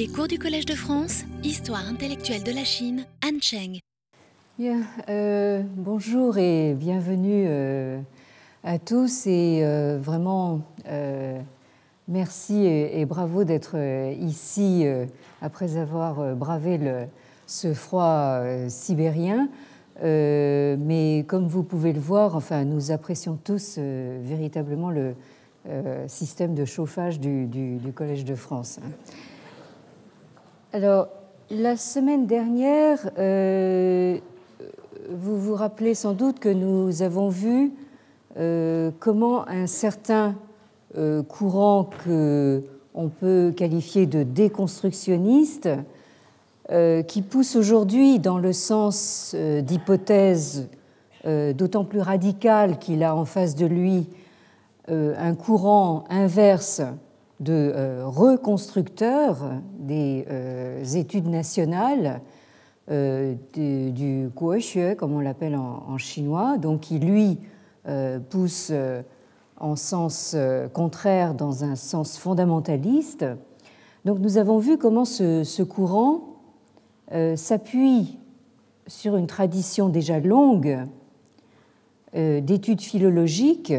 Les cours du Collège de France, Histoire intellectuelle de la Chine, Anne Cheng. Euh, bonjour et bienvenue euh, à tous et euh, vraiment merci et, bravo d'être ici après avoir bravé ce froid sibérien. mais comme vous pouvez le voir, enfin, nous apprécions tous véritablement le système de chauffage du Collège de France. Alors, la semaine dernière, euh, vous vous rappelez sans doute que nous avons vu euh, comment un certain euh, courant que on peut qualifier de déconstructionniste, qui pousse aujourd'hui dans le sens d'hypothèse d'autant plus radicale qu'il a en face de lui un courant inverse de euh, reconstructeurs des euh, études nationales euh, du Guoxue, comme on l'appelle en, chinois, donc qui lui pousse en sens contraire dans un sens fondamentaliste. Donc nous avons vu comment ce, courant s'appuie sur une tradition déjà longue d'études philologiques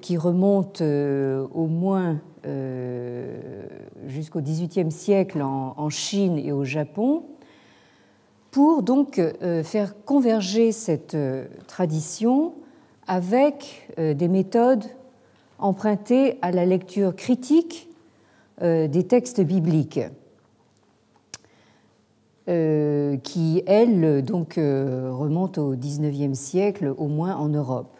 qui remonte au moins jusqu'au XVIIIe siècle en, Chine et au Japon, pour donc euh, faire converger cette euh, tradition avec des méthodes empruntées à la lecture critique des textes bibliques, qui, elles, donc, remontent au XIXe siècle, au moins en Europe.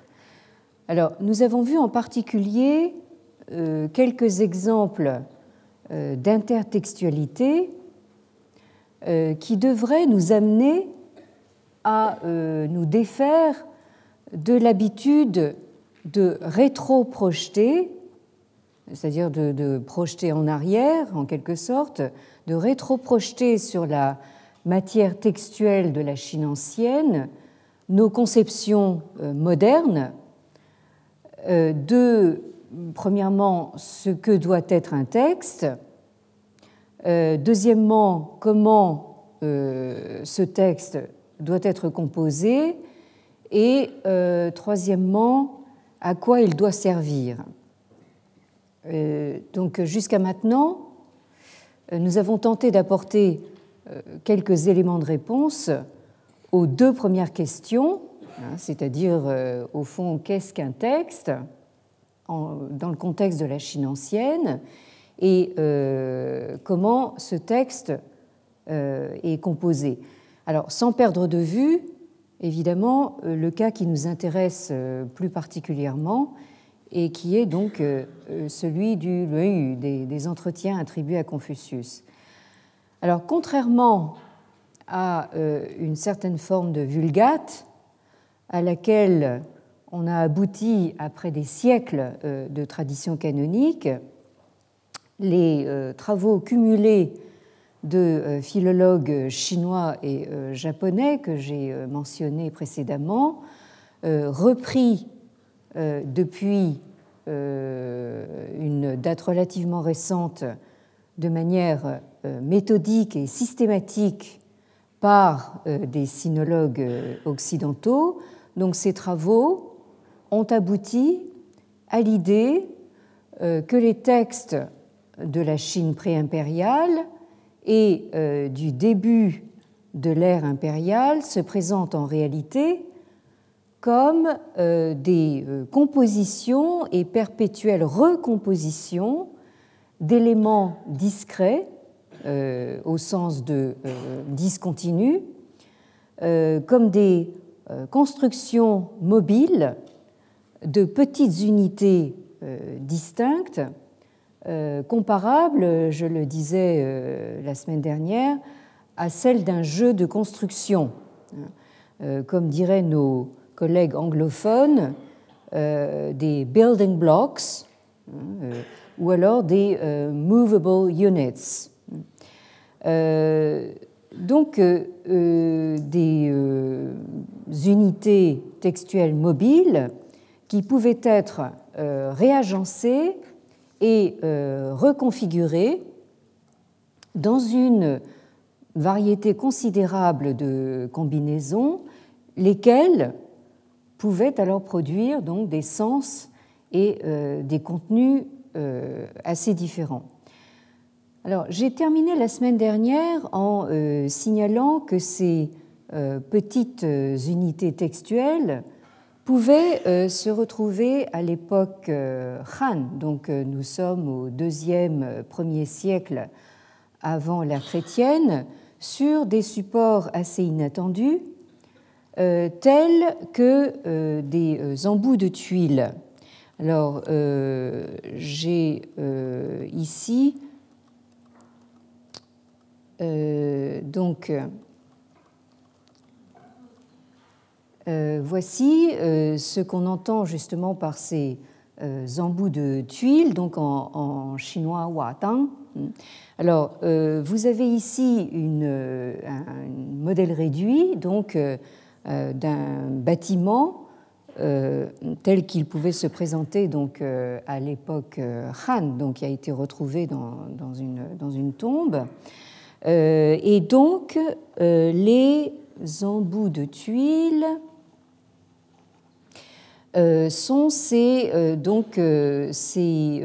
Alors, nous avons vu en particulier euh, quelques exemples euh, d'intertextualité euh, qui devraient nous amener à nous défaire de l'habitude de rétro-projeter, c'est-à-dire de, projeter en arrière en quelque sorte, de rétro-projeter sur la matière textuelle de la Chine ancienne nos conceptions modernes de premièrement, ce que doit être un texte, euh, deuxièmement, comment euh, ce texte doit être composé, et euh, troisièmement, à quoi il doit servir. donc jusqu'à maintenant, nous avons tenté d'apporter quelques éléments de réponse aux deux premières questions, hein, c'est-à-dire au fond, qu'est-ce qu'un texte? Dans le contexte de la Chine ancienne et euh, comment ce texte euh, est composé. Alors, sans perdre de vue, évidemment, euh, le cas qui nous intéresse plus particulièrement et qui est donc celui du des, des entretiens attribués à Confucius. Alors, contrairement à une certaine forme de vulgate à laquelle on a abouti, après des siècles euh, de tradition canonique, les euh, travaux cumulés de euh, philologues chinois et japonais que j'ai mentionnés précédemment, repris depuis une date relativement récente de manière méthodique et systématique par des sinologues occidentaux. Donc ces travaux ont abouti à l'idée euh, que les textes de la Chine préimpériale et euh, du début de l'ère impériale se présentent en réalité comme euh, des compositions et perpétuelles recompositions d'éléments discrets au sens de discontinu, comme des constructions mobiles de petites unités euh, distinctes, euh, comparables, je le disais euh, la semaine dernière, à celles d'un jeu de construction. Comme diraient nos collègues anglophones, des building blocks ou alors des movable units. donc, des unités textuelles mobiles qui pouvaient être euh, réagencés et euh, reconfigurés dans une variété considérable de combinaisons, lesquelles pouvaient alors produire donc des sens et euh, des contenus assez différents. Alors, j'ai terminé la semaine dernière en signalant que ces petites unités textuelles pouvaient se retrouver à l'époque Han, donc nous sommes au deuxième, premier siècle avant l'ère chrétienne, sur des supports assez inattendus, euh, tels que euh, des euh, embouts de tuiles. Alors, j'ai ici donc voici ce qu'on entend justement par ces embouts de tuiles, donc en, chinois Tang. Alors, vous avez ici un modèle réduit, donc euh, d'un bâtiment euh, tel qu'il pouvait se présenter donc euh, à l'époque Han, donc qui a été retrouvé dans, dans, une, dans une, tombe. et donc les embouts de tuiles sont ces, donc, ces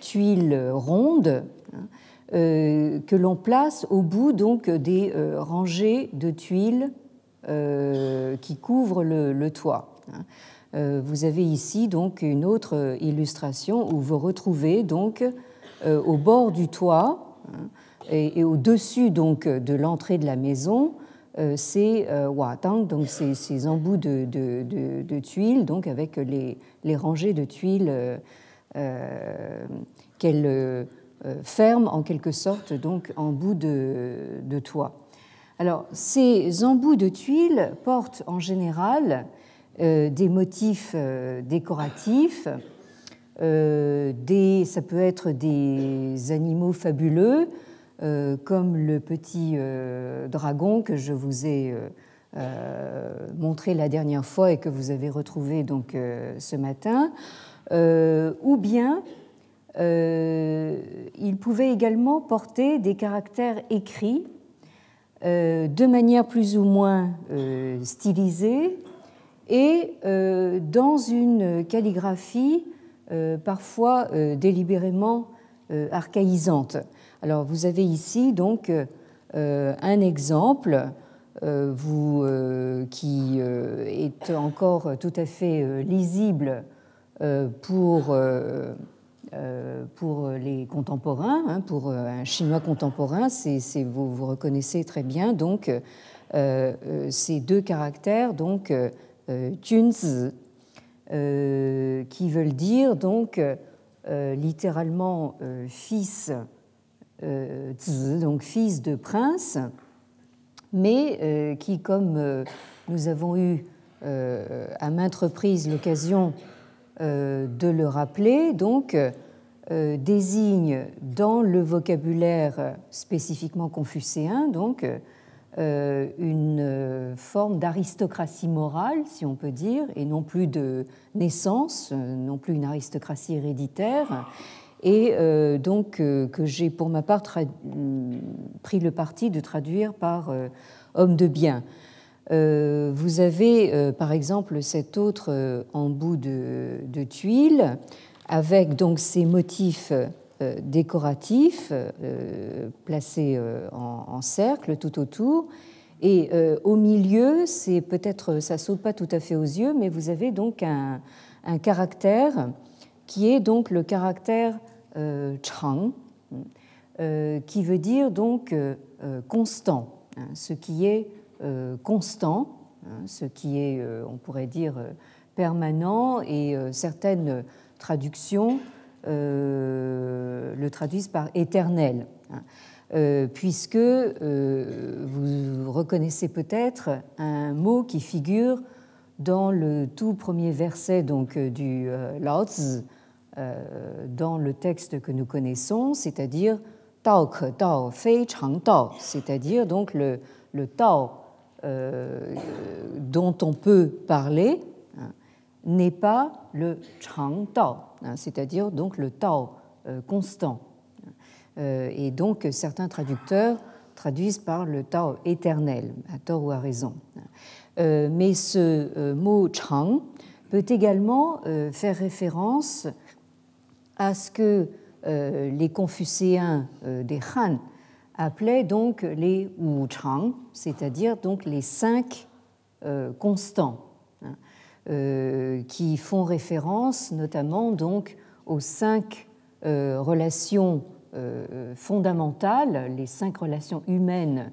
tuiles rondes hein, euh, que l'on place au bout donc des euh, rangées de tuiles euh, qui couvrent le, toit. Vous avez ici donc une autre illustration où vous retrouvez donc au bord du toit hein, et, au-dessus donc de l'entrée de la maison ces watang, donc ces, embouts de, tuiles, donc avec les, rangées de tuiles euh, ferme en quelque sorte donc en bout de, toit. Alors ces embouts de tuiles portent en général euh, des motifs euh, décoratifs, ça peut être des animaux fabuleux, comme le petit dragon que je vous ai montré la dernière fois et que vous avez retrouvé donc ce matin, ou bien euh, il pouvait également porter des caractères écrits euh, de manière plus ou moins euh, stylisée et dans une calligraphie parfois délibérément archaïsante. Alors vous avez ici donc un exemple vous, qui est encore tout à fait lisible pour euh, les contemporains, hein, pour euh, un chinois contemporain, c'est, vous, reconnaissez très bien donc euh, ces deux caractères, donc Junzi, qui veulent dire donc littéralement fils donc fils de prince, mais qui, comme nous avons eu à maintes reprises l'occasion euh, de le rappeler, donc euh, désigne dans le vocabulaire spécifiquement confucéen donc euh, une forme d'aristocratie morale, si on peut dire, et non plus de naissance, non plus une aristocratie héréditaire, et donc que j'ai pour ma part pris le parti de traduire par homme de bien. Euh, vous avez euh, par exemple cet autre euh, embout de, de tuiles avec donc ces motifs décoratifs placés en, cercle tout autour. Et au milieu, c'est peut-être, ça saute pas tout à fait aux yeux, mais vous avez donc un, caractère qui est donc le caractère chang, qui veut dire donc constant, hein, ce qui est euh, constant, hein, ce qui est, euh, on pourrait dire, euh, permanent, et certaines traductions le traduisent par éternel. Hein. puisque vous reconnaissez peut-être un mot qui figure dans le tout premier verset donc, du Lao Tzu, dans le texte que nous connaissons, c'est-à-dire Dao Ke Dao Fei Chang Dao, c'est-à-dire donc le, le Tao euh, dont on peut parler hein, n'est pas le Chang Tao, hein, c'est-à-dire donc le Tao euh, constant. et donc certains traducteurs traduisent par le Tao éternel, à tort ou à raison. mais ce mot Chang peut également faire référence à ce que les confucéens des Han appelaient donc les Wu Chang, c'est-à-dire donc les cinq euh, constants, hein, euh, qui font référence notamment donc aux cinq euh, relations fondamentales, les cinq relations humaines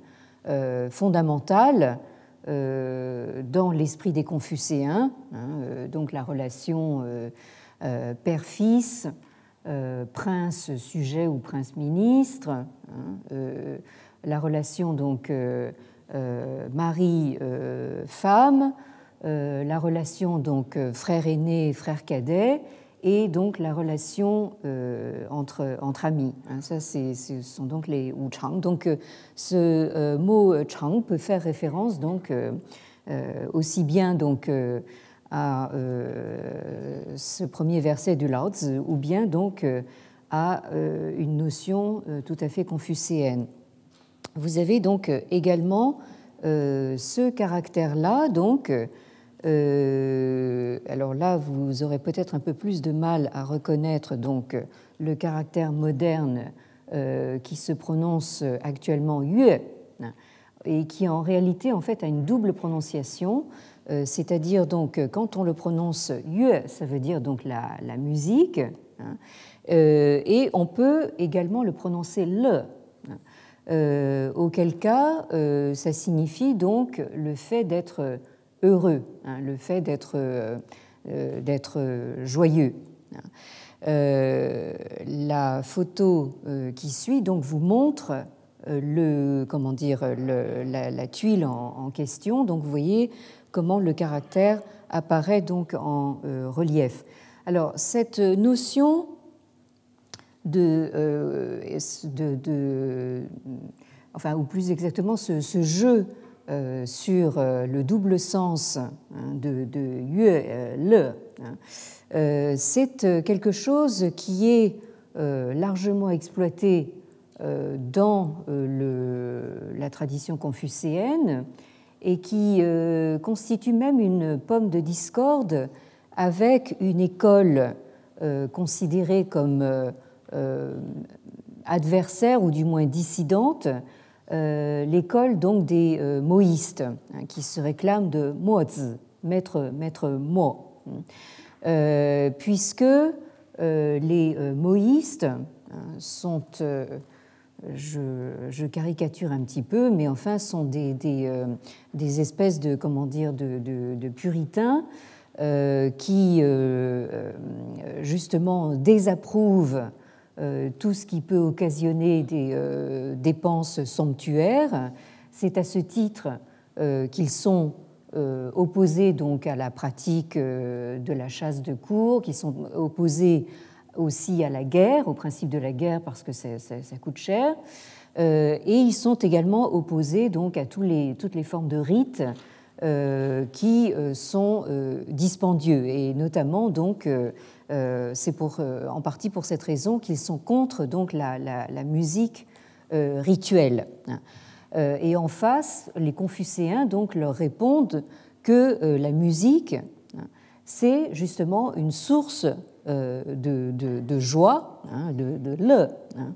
fondamentales dans l'esprit des Confucéens, hein, donc la relation père-fils, prince-sujet ou prince-ministre, hein, la relation donc euh, mari-femme, euh, la relation donc euh, frère aîné frère cadet et donc la relation entre, entre amis. Hein, ça, ce sont donc les Wu Chang. Donc, ce mot Chang peut faire référence donc aussi bien donc à ce premier verset du Lao ou bien donc à une notion tout à fait confucéenne. Vous avez donc euh, également euh, ce caractère-là, donc, euh, alors là, vous aurez peut-être un peu plus de mal à reconnaître donc le caractère moderne qui se prononce actuellement yue et qui en réalité en fait a une double prononciation, c'est-à-dire donc quand on le prononce yue, ça veut dire donc la, musique, hein, et on peut également le prononcer le, euh, auquel cas euh, ça signifie donc le fait d'être heureux, hein, le fait d'être euh, joyeux. la photo qui suit donc vous montre le, comment dire, la, tuile en, question. Donc vous voyez comment le caractère apparaît donc en relief. Alors cette notion euh, de, enfin, ou plus exactement, ce, jeu euh, sur euh, le double sens hein, de, le, hein, c'est quelque chose qui est largement exploité dans la tradition confucéenne et qui constitue même une pomme de discorde avec une école considérée comme euh, adversaire ou du moins dissidente, euh, l'école donc des euh, moïstes hein, qui se réclament de Mozi, maître, maître Mo, puisque les moïstes hein, sont je, caricature un petit peu, mais enfin sont des, des, espèces de comment dire de, puritains qui justement désapprouvent euh, tout ce qui peut occasionner des euh, dépenses somptuaires. C'est à ce titre euh, qu'ils sont opposés donc à la pratique de la chasse de cour, qu'ils sont opposés aussi à la guerre, au principe de la guerre parce que ça, coûte cher, et ils sont également opposés donc à toutes les formes de rites qui sont dispendieux, et notamment donc euh, c'est euh, en partie pour cette raison qu'ils sont contre donc, la, musique euh, rituelle. Et en face, les Confucéens donc, leur répondent que la musique, c'est justement une source de, joie, hein, de, le, hein,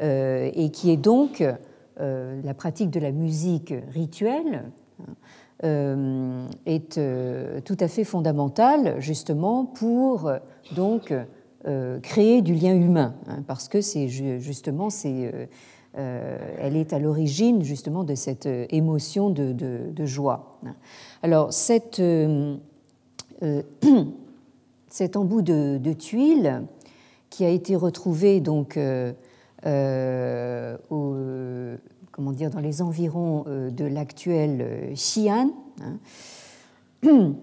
et qui est donc la pratique de la musique rituelle euh, est euh, tout à fait fondamentale justement pour donc euh, créer du lien humain, hein, parce que c'est justement c'est elle est à l'origine justement de cette émotion de, de, joie. Alors cette, cet embout de, de, tuile qui a été retrouvé donc au comment dire, dans les environs euh, de l'actuel euh, Xi'an, hein,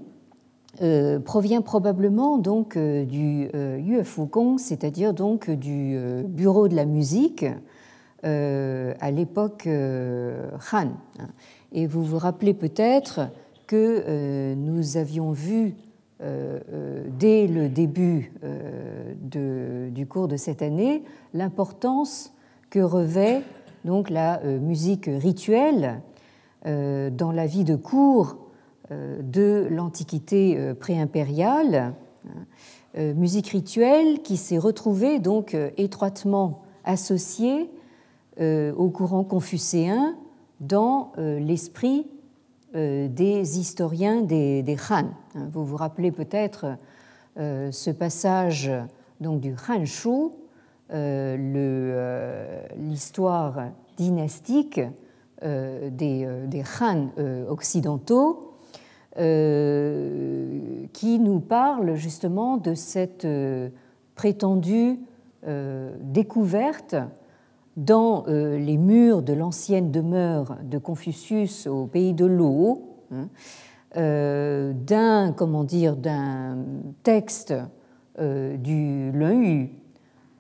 euh, provient probablement donc du Yue c'est-à-dire donc du bureau de la musique à l'époque Han. Hein. Et vous vous rappelez peut-être que nous avions vu dès le début du cours de cette année l'importance que revêt donc la musique rituelle dans la vie de cour de l'Antiquité préimpériale, hein, musique rituelle qui s'est retrouvée donc étroitement associée au courant confucéen dans l'esprit des historiens des, des. Hein, vous vous rappelez peut-être ce passage donc du Han Shu, euh, euh, l'histoire dynastique euh, des, des, occidentaux, qui nous parle justement de cette prétendue découverte dans les murs de l'ancienne demeure de Confucius au pays de l'eau, hein, d'un comment dire d'un texte du Lun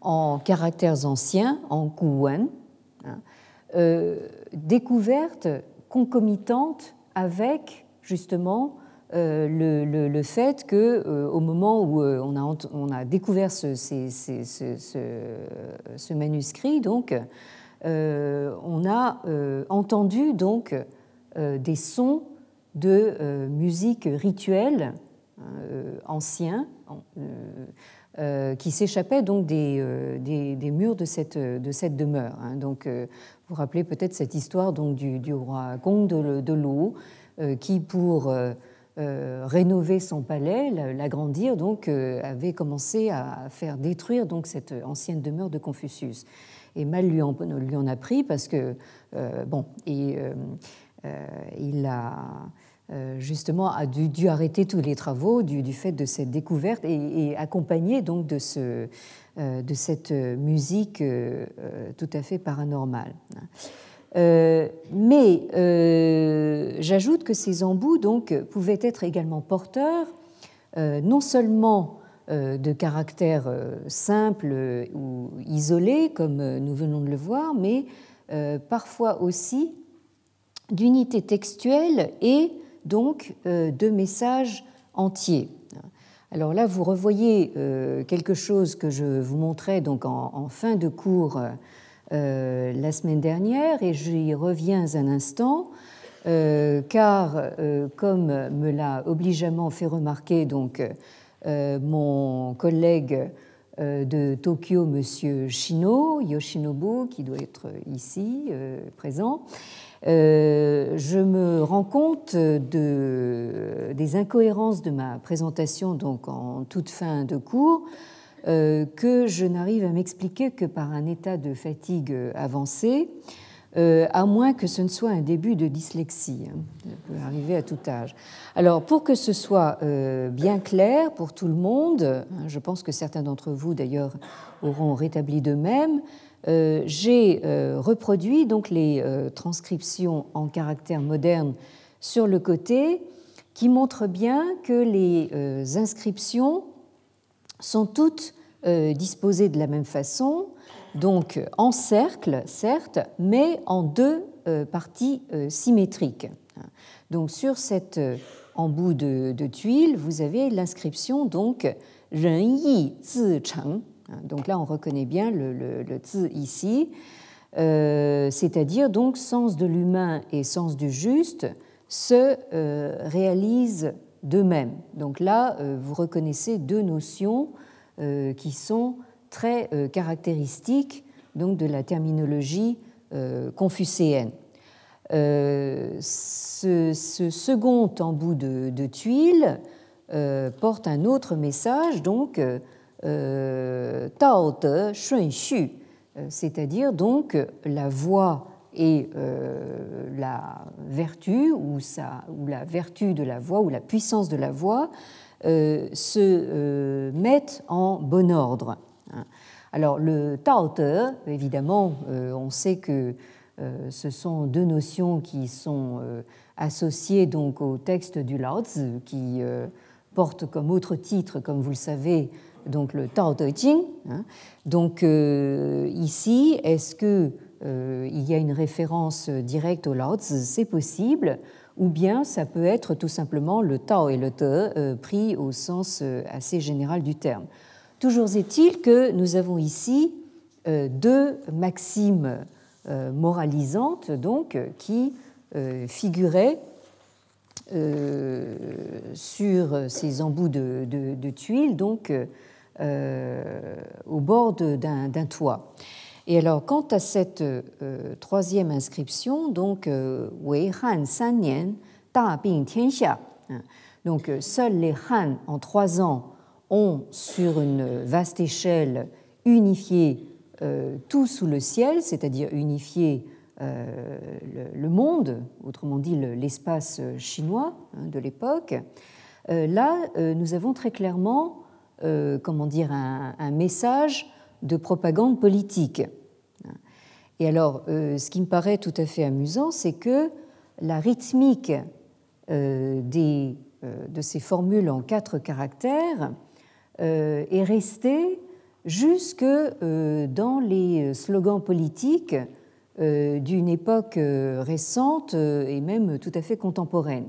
en caractères anciens, en Kuwen, hein, euh, découverte concomitante avec justement euh, le, fait que euh, au moment où on a, on a découvert ce, manuscrit, donc on a entendu donc des sons de musique rituelle anciens euh, qui s'échappait donc des, euh, murs de cette, de cette demeure. Hein. Donc, euh, vous vous rappelez peut-être cette histoire donc, du, du roi Gong de, de l'eau, qui, pour rénover son palais, l'agrandir, donc, avait commencé à faire détruire donc, cette ancienne demeure de Confucius. Et mal lui en, a pris parce que, bon, et, il a euh, justement a dû, arrêter tous les travaux du, fait de cette découverte et, accompagné donc de, ce, euh, de cette musique euh, tout à fait paranormale. Mais j'ajoute que ces embouts donc, pouvaient être également porteurs non seulement de caractères simples ou isolés, comme nous venons de le voir, mais parfois aussi d'unités textuelles et donc euh, de messages entiers. Alors là, vous revoyez euh, quelque chose que je vous montrais donc en, fin de cours euh, la semaine dernière, et j'y reviens un instant, car comme me l'a obligeamment fait remarquer donc mon collègue de Tokyo, Monsieur Shino, Yoshinobu, qui doit être ici présent, euh, je me rends compte de, des incohérences de ma présentation donc en toute fin de cours, euh, que je n'arrive à m'expliquer que par un état de fatigue avancé, euh, à moins que ce ne soit un début de dyslexie. Hein. Ça peut arriver à tout âge. Alors, pour que ce soit bien clair pour tout le monde, hein, je pense que certains d'entre vous d'ailleurs auront rétabli de même, euh, j'ai euh, reproduit donc les euh, transcriptions en caractère moderne sur le côté qui montrent bien que les inscriptions sont toutes disposées de la même façon, donc en cercle, certes, mais en deux parties symétriques. Donc sur cet embout de, de tuile, vous avez l'inscription donc Ren Yi Zi Cheng, donc là, on reconnaît bien le, le, zi ici, euh, c'est-à-dire donc sens de l'humain et sens du juste se euh, réalisent d'eux-mêmes. Donc là, euh, vous reconnaissez deux notions qui sont très caractéristiques donc de la terminologie confucéenne. Ce, second embout de, de tuile porte un autre message, donc euh, Tao de Shun euh, c'est-à-dire donc la voix et euh, la vertu ou, ou, la vertu de la voix ou la puissance de la voix se mettent en bon ordre. Hein. Alors le Tao Te, évidemment, on sait que ce sont deux notions qui sont associées donc au texte du Lao Tzu, qui porte comme autre titre, comme vous le savez, donc le Tao Te Ching. Hein. Donc euh, ici, est-ce qu'il euh, y a une référence directe au Lao Tzu? C'est possible, ou bien ça peut être tout simplement le Tao et le Te euh, pris au sens assez général du terme. Toujours est-il que nous avons ici deux maximes moralisantes donc qui figuraient sur ces embouts de, de tuiles, donc au bord d'un toit. Et alors, quant à cette euh, troisième inscription, donc euh, Wei Han San Nian Da Bing Tianxia, hein, donc euh, seuls les Han en trois ans ont sur une vaste échelle unifié tout sous le ciel, c'est-à-dire unifié le, monde, autrement dit l'espace chinois hein, de l'époque. là, nous avons très clairement, comment dire, un message de propagande politique. Et alors, euh, ce qui me paraît tout à fait amusant, c'est que la rythmique euh, des, euh, de ces formules en quatre caractères est restée jusque dans les slogans politiques d'une époque récente et même tout à fait contemporaine.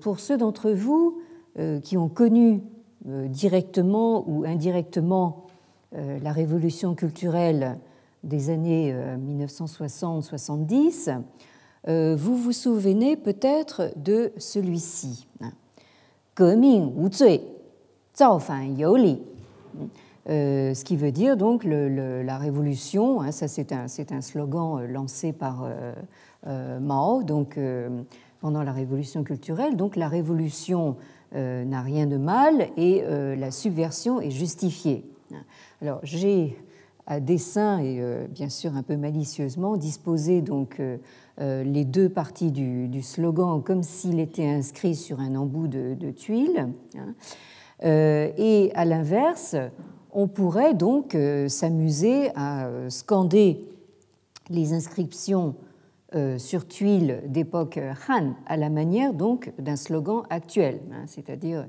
Pour ceux d'entre vous qui ont connu directement ou indirectement la révolution culturelle des années 1960-70, euh, euh, vous vous souvenez peut-être de celui-ci. ce qui veut dire donc la révolution, hein, ça c'est un, un, slogan lancé par Mao donc, pendant la révolution culturelle, donc la révolution n'a rien de mal et la subversion est justifiée. Alors j'ai à dessein et euh, bien sûr un peu malicieusement disposé donc euh, euh, les deux parties du, slogan comme s'il était inscrit sur un embout de, tuile. Hein. Et à l'inverse, on pourrait donc s'amuser à scander les inscriptions sur tuile d'époque Han à la manière donc d'un slogan actuel, hein, c'est-à-dire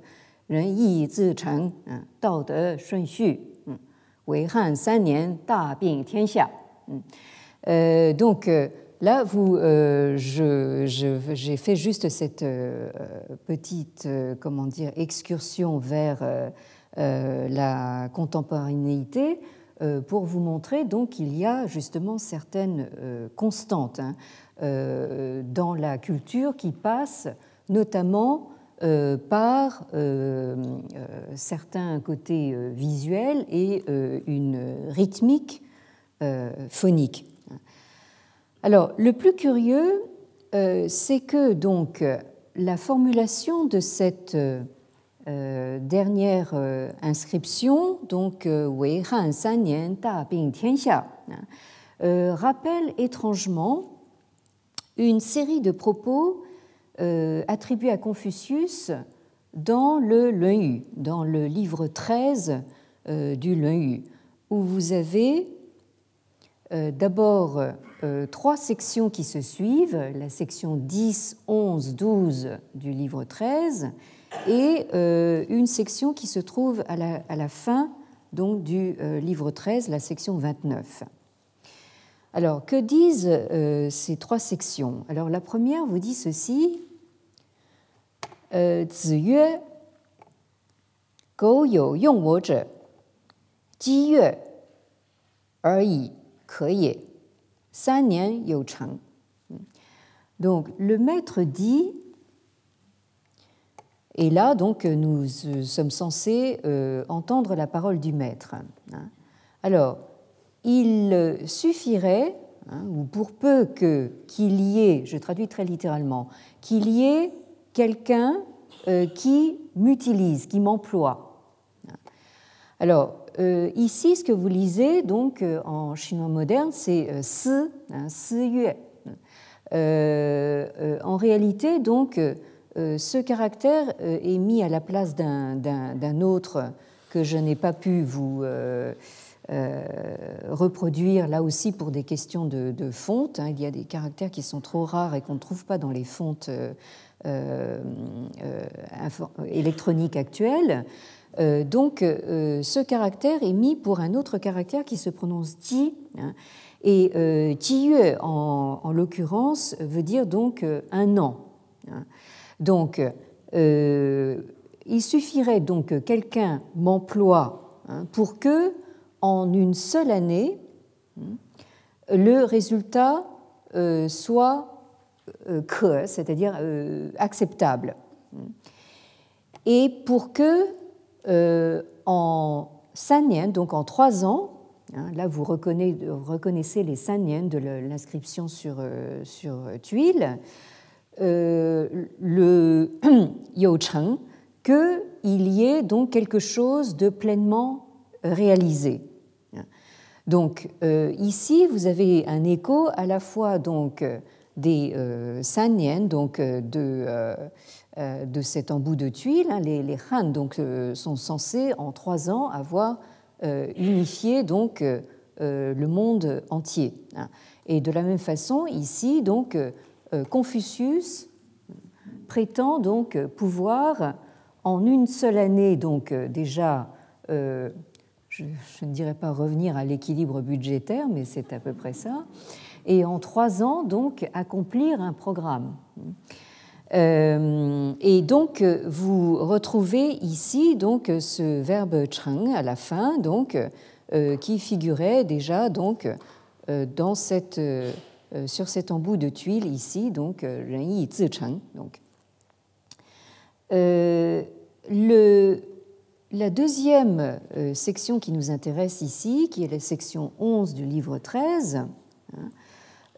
为汉三年大病天下。Euh, donc euh, là, vous, euh, j'ai je, fait juste cette petite, comment dire, excursion vers la contemporanéité pour vous montrer donc qu'il y a justement certaines constantes hein, dans la culture qui passent notamment euh, par euh, euh, certains côtés visuels et une rythmique phonique. Alors, le plus curieux, c'est que donc la formulation de cette dernière inscription, donc Tianxia, rappelle étrangement une série de propos attribué à Confucius dans le Yu, dans le livre 13 euh, du Yu, où vous avez euh, d'abord trois sections qui se suivent, la section 10, 11, 12 du livre 13, et une section qui se trouve à la, fin du livre 13, la section 29. Alors, que disent ces trois sections? Alors, la première vous dit ceci donc le maître dit, et là donc nous sommes censés euh, entendre la parole du maître. Hein. Alors, il suffirait, hein, ou pour peu que qu'il y ait, je traduis très littéralement, qu'il y ait quelqu'un euh, qui m'utilise, qui m'emploie. Alors, euh, ici, ce que vous lisez donc euh, en chinois moderne, c'est si, hein, si yue. en réalité, donc, ce caractère est mis à la place d'un autre que je n'ai pas pu vous reproduire là aussi pour des questions de, fonte. Hein. Il y a des caractères qui sont trop rares et qu'on ne trouve pas dans les fontes électronique actuelle. Euh, donc ce caractère est mis pour un autre caractère qui se prononce ji. Hein, et euh, yue, en, en l'occurrence, veut dire donc un an. Hein. Donc, il suffirait donc que quelqu'un m'emploie hein, pour que, en une seule année, le résultat soit que, c'est-à-dire acceptable. Et pour que en Sanyan, donc en trois ans, hein, là vous reconnaissez, les Sanyan de l'inscription sur, sur tuile, le Yo Cheng, qu'il y ait donc quelque chose de pleinement réalisé. Donc euh, ici, vous avez un écho à la fois donc des euh, Sanyan, donc euh, de, euh, de cet embout de tuiles. Hein. Les, les Han donc sont censés en trois ans avoir unifié donc le monde entier. Hein. Et de la même façon, ici, donc Confucius prétend donc pouvoir en une seule année, donc déjà je, ne dirais pas revenir à l'équilibre budgétaire, mais c'est à peu près ça, et en trois ans, donc, accomplir un programme. Euh, et donc, vous retrouvez ici donc ce verbe cheng à la fin, donc, euh, qui figurait déjà donc euh, dans cette, sur cet embout de tuile ici, donc cheng. Donc, le la deuxième section qui nous intéresse ici, qui est la section 11 du livre 13, hein,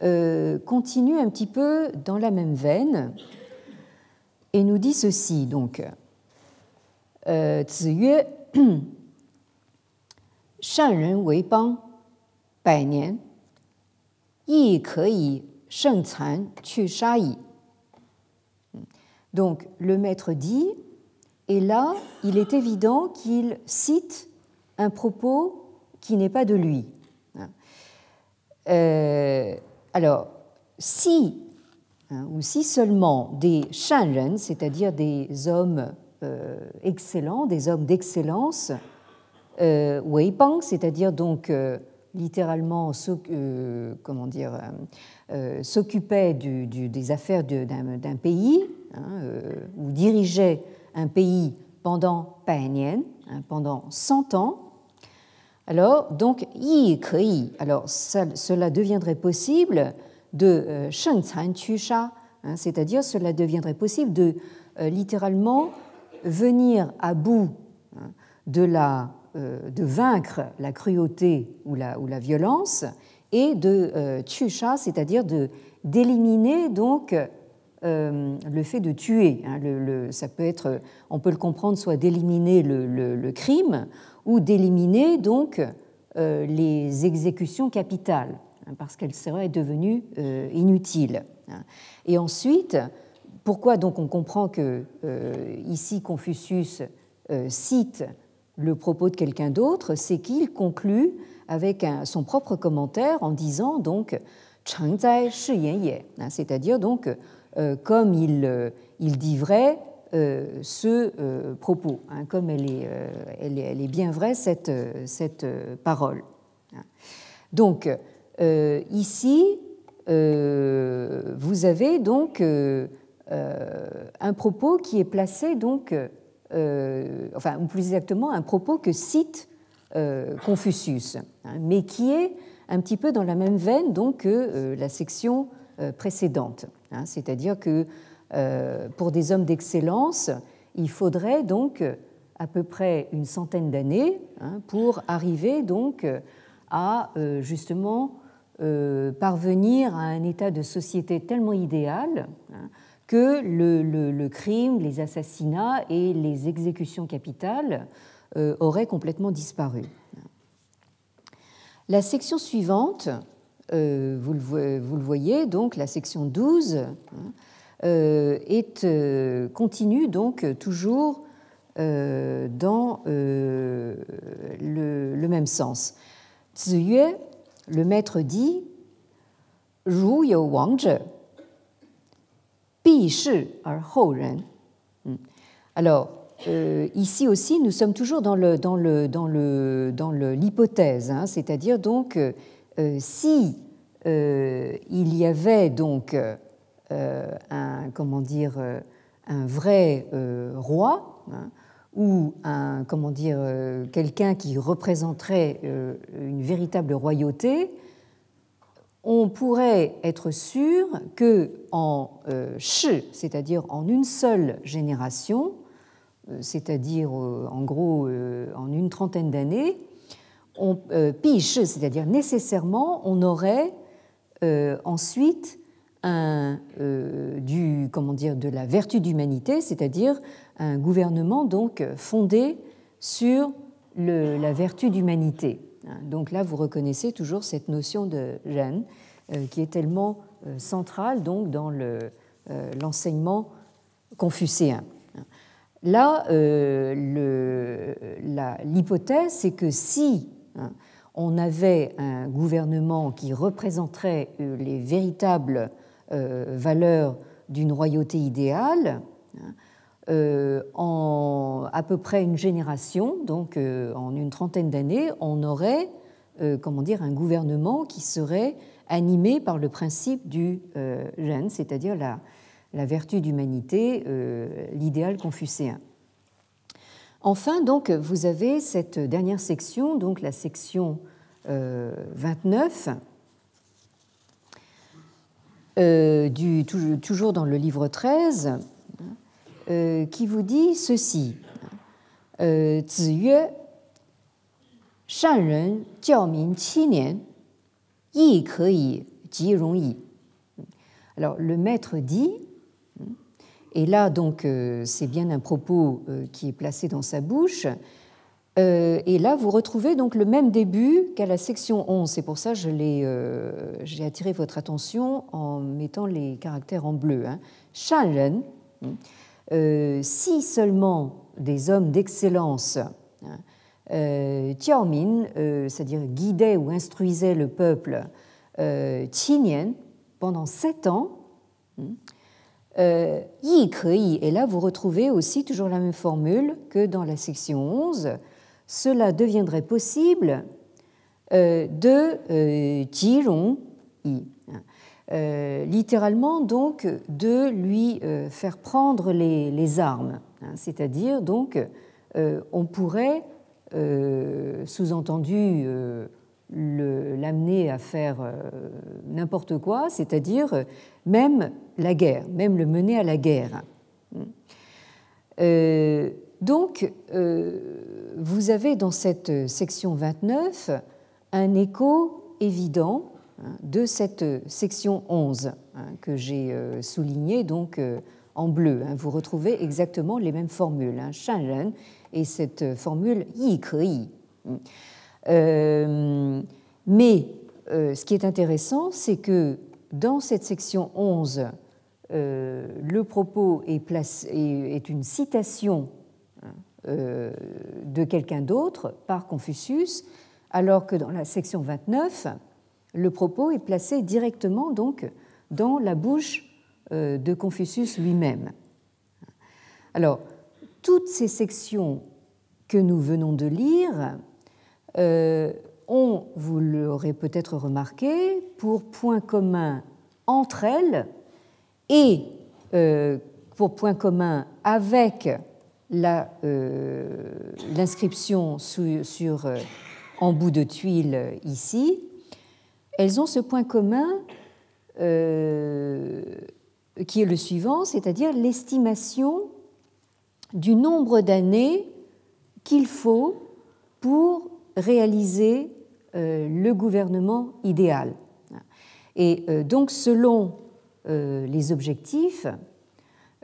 euh, continue un petit peu dans la même veine et nous dit ceci donc euh. Donc le maître dit et là, il est évident qu'il cite un propos qui n'est pas de lui. Euh, alors, si, hein, ou si seulement des shanren, c'est-à-dire des hommes euh, excellents, des hommes d'excellence, euh, weibang, c'est-à-dire donc euh, littéralement comment dire, s'occupaient des affaires d'un pays, hein, ou dirigeaient un pays pendant hein, pendant 100 ans, alors donc yi alors cela deviendrait possible de euh, sheng chu sha, hein, c'est-à-dire cela deviendrait possible de euh, littéralement venir à bout hein, de, la, euh, de vaincre la cruauté ou la, violence et de chu sha, c'est-à-dire de d'éliminer donc euh, le fait de tuer. Hein, ça peut être, on peut le comprendre soit d'éliminer le, crime ou d'éliminer donc euh, les exécutions capitales hein, parce qu'elles seraient devenues euh, inutiles. Hein. Et ensuite, pourquoi donc on comprend que ici Confucius cite le propos de quelqu'un d'autre, c'est qu'il conclut avec son propre commentaire en disant donc Changzai Shi Yan c'est-à-dire donc comme il, euh, il dit vrai euh, ce propos, hein, comme elle est, bien vraie, cette, parole. Donc, ici, vous avez donc un propos qui est placé donc, enfin, plus exactement, un propos que cite Confucius, hein, mais qui est un petit peu dans la même veine donc que la section précédente. Hein, c'est-à-dire que euh, pour des hommes d'excellence, il faudrait donc à peu près une centaine d'années hein, pour arriver donc à euh, justement euh, parvenir à un état de société tellement idéal hein, que le, crime, les assassinats et les exécutions capitales auraient complètement disparu. La section suivante euh, vous, le, voyez, donc la section 12 hein, euh, est, euh, continue donc toujours dans le, même sens. Ziyue, le maître dit Ru you wangzhe, bi shi er hou ren. Hmm. Alors, ici aussi, nous sommes toujours dans l'hypothèse, dans le, dans le, dans le, hein, c'est-à-dire donc euh, si euh, il y avait donc euh, un, comment dire, un vrai roi, hein, ou comment dire, quelqu'un qui représenterait une véritable royauté, on pourrait être sûr que en c'est-à-dire en une seule génération, c'est-à-dire en gros en une trentaine d'années, pi shi, c'est-à-dire nécessairement, on aurait ensuite un, du, comment dire, de la vertu d'humanité, c'est-à-dire un gouvernement donc fondé sur la vertu d'humanité. Donc là, vous reconnaissez toujours cette notion de euh, qui est tellement euh, centrale donc dans euh, l'enseignement confucéen. Là, l'hypothèse, c'est que si hein, on avait un gouvernement qui représenterait les véritables valeurs d'une royauté idéale, hein, euh, en à peu près une génération, donc euh, en une trentaine d'années, on aurait euh, comment dire, un gouvernement qui serait animé par le principe du Ren, c'est-à-dire la, la, vertu d'humanité, l'idéal confucéen. Enfin, donc, vous avez cette dernière section, donc la section 29, du, toujours dans le livre 13, euh, qui vous dit ceci. Euh, Alors, le maître dit, et là, donc, euh, c'est bien un propos qui est placé dans sa bouche, et là, vous retrouvez donc le même début qu'à la section 11. C'est pour ça que j'ai attiré votre attention en mettant les caractères en bleu. Hein. Shanren, euh, si seulement des hommes d'excellence, hein, euh, Tiaomin, euh, c'est-à-dire guidaient ou instruisaient le peuple euh, pendant sept ans, hein, Yi et là vous retrouvez aussi toujours la même formule que dans la section 11, cela deviendrait possible de Jirong Yi. Euh, littéralement donc de lui euh, faire prendre les, armes, hein. c'est-à-dire donc euh, on pourrait sous-entendu l'amener à faire n'importe quoi, c'est-à-dire même la guerre, même le mener à la guerre. donc, vous avez dans cette section 29 un écho évident de cette section 11 hein, que j'ai euh, soulignée donc euh, en bleu. Hein. Vous retrouvez exactement les mêmes formules, hein, et cette formule Yi Ke euh, mais ce qui est intéressant, c'est que dans cette section 11, le propos est, une citation de quelqu'un d'autre par Confucius, alors que dans la section 29, le propos est placé directement donc dans la bouche euh, de Confucius lui-même. Alors, toutes ces sections que nous venons de lire euh, ont, vous l'aurez peut-être remarqué, pour point commun entre elles et euh, pour point commun avec l'inscription sur, en bout de tuile ici, elles ont ce point commun euh, qui est le suivant, c'est-à-dire l'estimation du nombre d'années qu'il faut pour réaliser euh, le gouvernement idéal. Et euh, donc, selon les objectifs,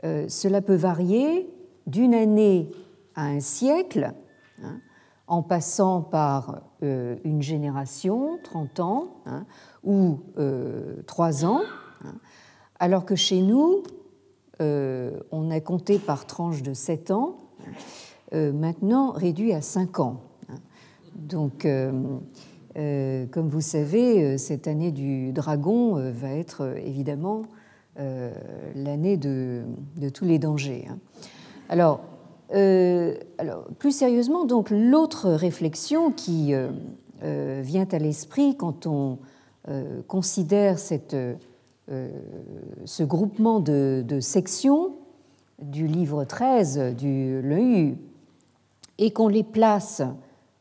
cela peut varier d'une année à un siècle, hein, en passant par euh, une génération, 30 ans, hein, ou euh, 3 ans, hein, alors que chez nous, euh, on a compté par tranche de 7 ans, euh, maintenant réduit à 5 ans. Hein. Donc, comme vous savez, cette année du dragon va être évidemment l'année de, tous les dangers. Alors, euh, alors, plus sérieusement, donc l'autre réflexion qui euh, euh, vient à l'esprit quand on considère cette, ce groupement de, sections du livre 13 du Leu et qu'on les place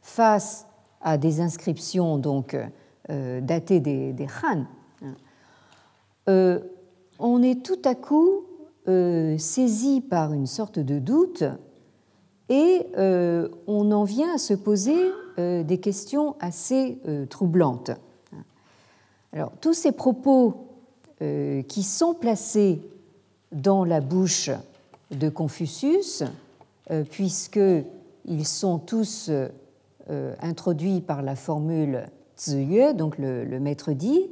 face à des inscriptions donc datées des, des Han, on est tout à coup saisi par une sorte de doute et on en vient à se poser des questions assez troublantes. Alors, tous ces propos qui sont placés dans la bouche de Confucius, puisqu'ils sont tous introduits par la formule Ziyue, donc le, maître dit,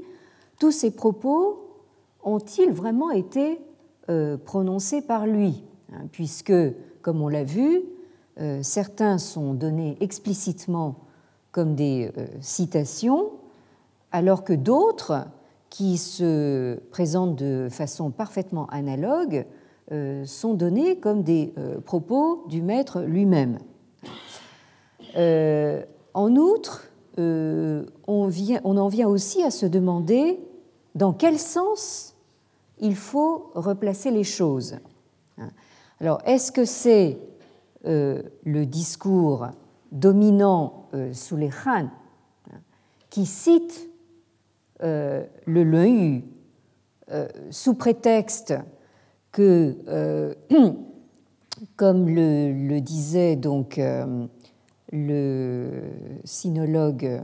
tous ces propos ont-ils vraiment été euh, prononcés par lui hein, Puisque, comme on l'a vu, euh, certains sont donnés explicitement comme des euh, citations, alors que d'autres, qui se présentent de façon parfaitement analogue, sont donnés comme des propos du maître lui-même. En outre, euh, on, en vient aussi à se demander dans quel sens il faut replacer les choses. Alors, est-ce que c'est euh, le discours dominant euh, sous les Han qui cite le Leu sous prétexte que, comme le, disait donc le sinologue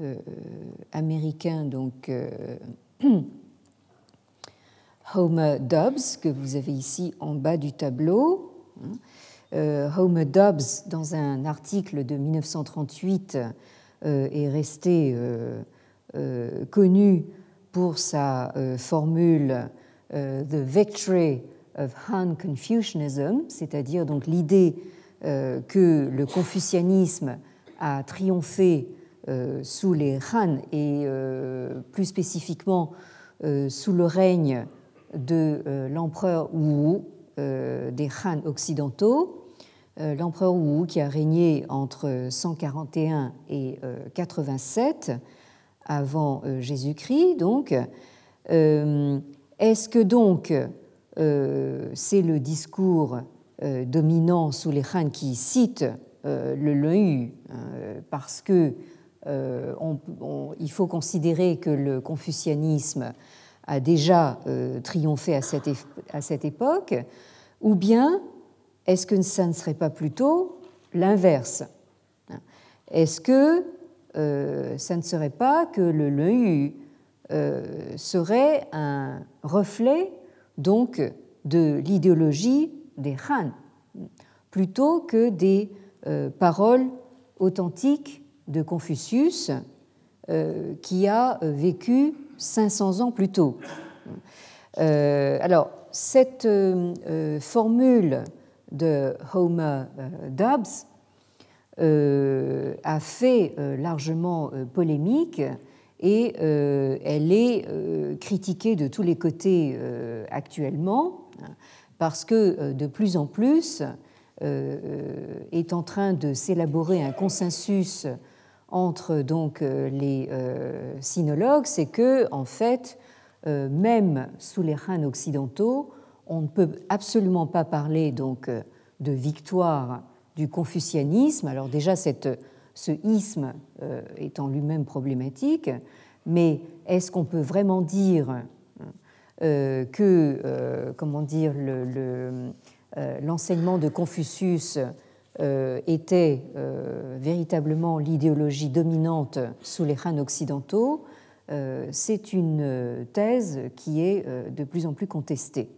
euh, américain, donc euh, Homer Dobbs, que vous avez ici en bas du tableau. Hein. Euh, Homer Dobbs, dans un article de 1938, est resté connu pour sa formule The Victory of Han Confucianism, c'est-à-dire donc l'idée que le confucianisme a triomphé euh, sous les Han et euh, plus spécifiquement sous le règne de l'empereur Wu des Han occidentaux, l'empereur Wu qui a régné entre 141 et 87 avant Jésus-Christ. Donc, est-ce que donc c'est le discours euh, dominant sous les Han qui cite euh, le Leu euh, parce que faut considérer que le confucianisme a déjà triomphé à cette, à cette époque, ou bien est-ce que ça ne serait pas plutôt l'inverse Est-ce que ça ne serait pas que le Leu serait un reflet donc de l'idéologie des Han, plutôt que des euh, paroles authentiques de Confucius, euh, qui a euh, vécu 500 ans plus tôt. alors, cette formule de Homer Dobbs a fait largement polémique et elle est critiquée de tous les côtés actuellement parce que euh, de plus en plus euh, euh, est en train de s'élaborer un consensus entre donc les sinologues, c'est que en fait, même sous les Han occidentaux, on ne peut absolument pas parler donc de victoire du confucianisme. Alors déjà, cette, ce isme est en lui-même problématique, mais est-ce qu'on peut vraiment dire que, euh, comment dire, euh, l'enseignement de Confucius était véritablement l'idéologie dominante sous les Han occidentaux, c'est une thèse qui est de plus en plus contestée.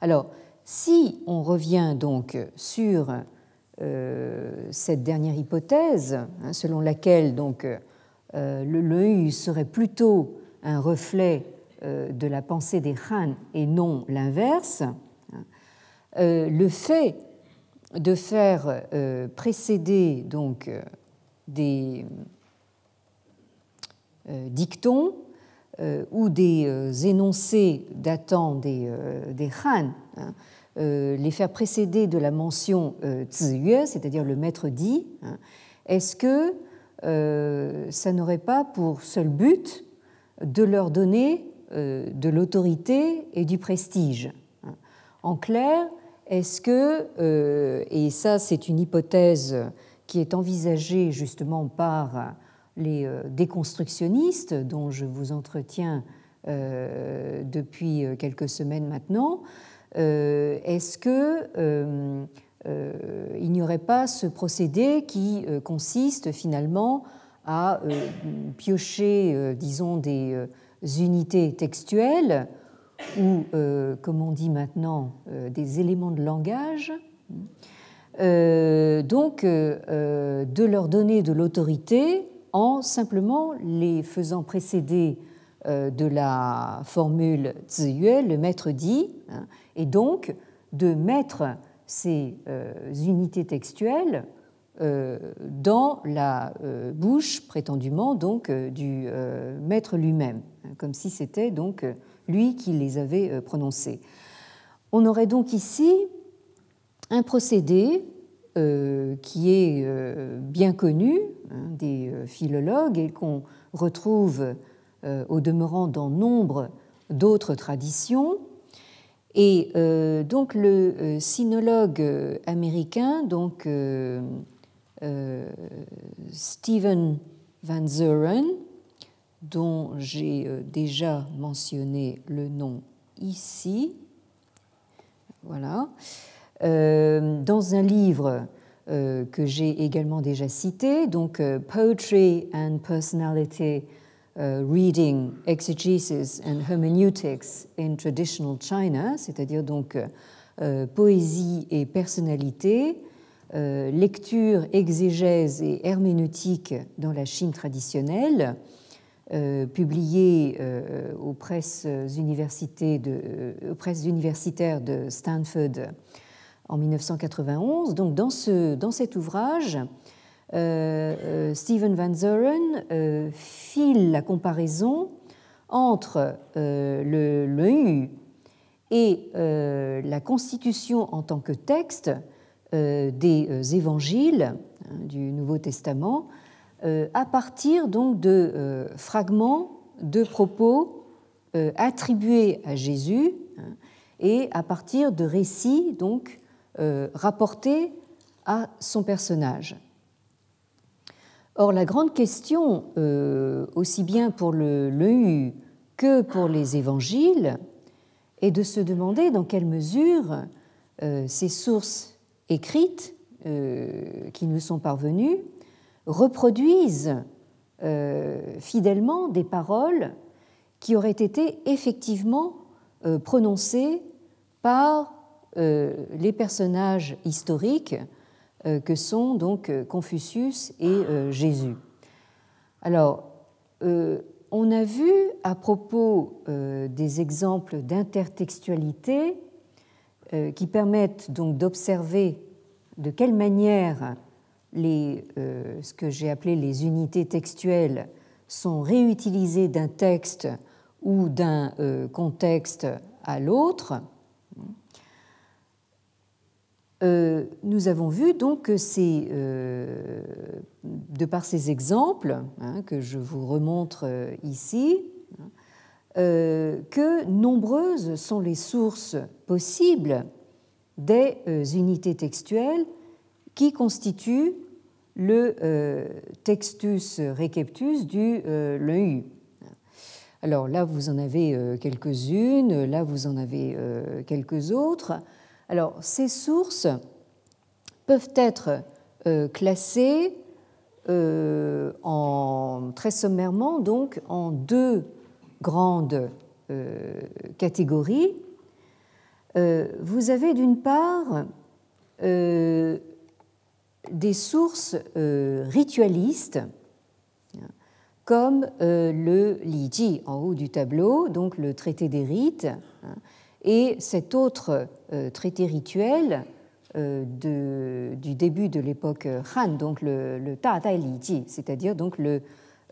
Alors, si on revient donc sur cette dernière hypothèse, hein, selon laquelle donc le l'œil serait plutôt un reflet euh, de la pensée des Han et non l'inverse, euh, le fait de faire euh, précéder donc des dictons ou des énoncés datant des, des Han, hein, les faire précéder de la mention Ziyue, c'est-à-dire le maître dit, hein, est-ce que ça n'aurait pas pour seul but de leur donner euh, de l'autorité et du prestige. En clair, est-ce que, euh, et ça c'est une hypothèse qui est envisagée justement par les euh, déconstructionnistes dont je vous entretiens depuis quelques semaines maintenant. Est-ce que il n'y aurait pas ce procédé qui consiste finalement à piocher, disons, des unités textuelles ou, comme on dit maintenant, des éléments de langage euh, donc euh, euh, de leur donner de l'autorité en simplement les faisant précéder de la formule ziyue, le maître dit, hein, et donc de mettre ces unités textuelles dans la bouche prétendument donc du maître lui-même, comme si c'était donc lui qui les avait prononcées. On aurait donc ici un procédé euh, qui est euh, bien connu hein, des euh, philologues et qu'on retrouve au demeurant dans nombre d'autres traditions. Et donc le sinologue américain, donc Stephen Van Zuren, dont j'ai déjà mentionné le nom ici, voilà, euh, dans un livre euh, que j'ai également déjà cité, donc euh, Poetry and Personality Reading, Exegesis and Hermeneutics in Traditional China, c'est-à-dire donc poésie et personnalité, lecture, exégèse et herméneutique dans la Chine traditionnelle, publié aux presses, universités de, aux presses universitaires de Stanford en 1991. Donc dans, ce, dans cet ouvrage, euh, euh, Stephen Van Zuren euh, file la comparaison entre le, le et la constitution en tant que texte des évangiles hein, du Nouveau Testament à partir donc de fragments de propos attribués à Jésus hein, et à partir de récits donc euh, rapporté à son personnage. Or, la grande question, euh, aussi bien pour le, le que pour les évangiles, est de se demander dans quelle mesure euh, ces sources écrites qui nous sont parvenues reproduisent fidèlement des paroles qui auraient été effectivement prononcées par euh, les personnages historiques euh, que sont donc euh, Confucius et Jésus. Alors, on a vu à propos des exemples d'intertextualité qui permettent donc d'observer de quelle manière les, ce que j'ai appelé les unités textuelles sont réutilisées d'un texte ou d'un contexte à l'autre. Euh, nous avons vu donc que c'est, euh, de par ces exemples hein, que je vous remontre euh, ici, que nombreuses sont les sources possibles des unités textuelles qui constituent le textus receptus du LEU. Alors là, vous en avez quelques-unes, là, vous en avez quelques autres. Alors, ces sources peuvent être euh, classées euh, en, très sommairement donc, en deux grandes euh, catégories. vous avez d'une part des sources ritualistes, comme le Li en haut du tableau, donc le traité des rites, hein, et cet autre euh, traité rituel euh, du début de l'époque Han, donc le, Ta Dai Li Ji, c'est-à-dire donc le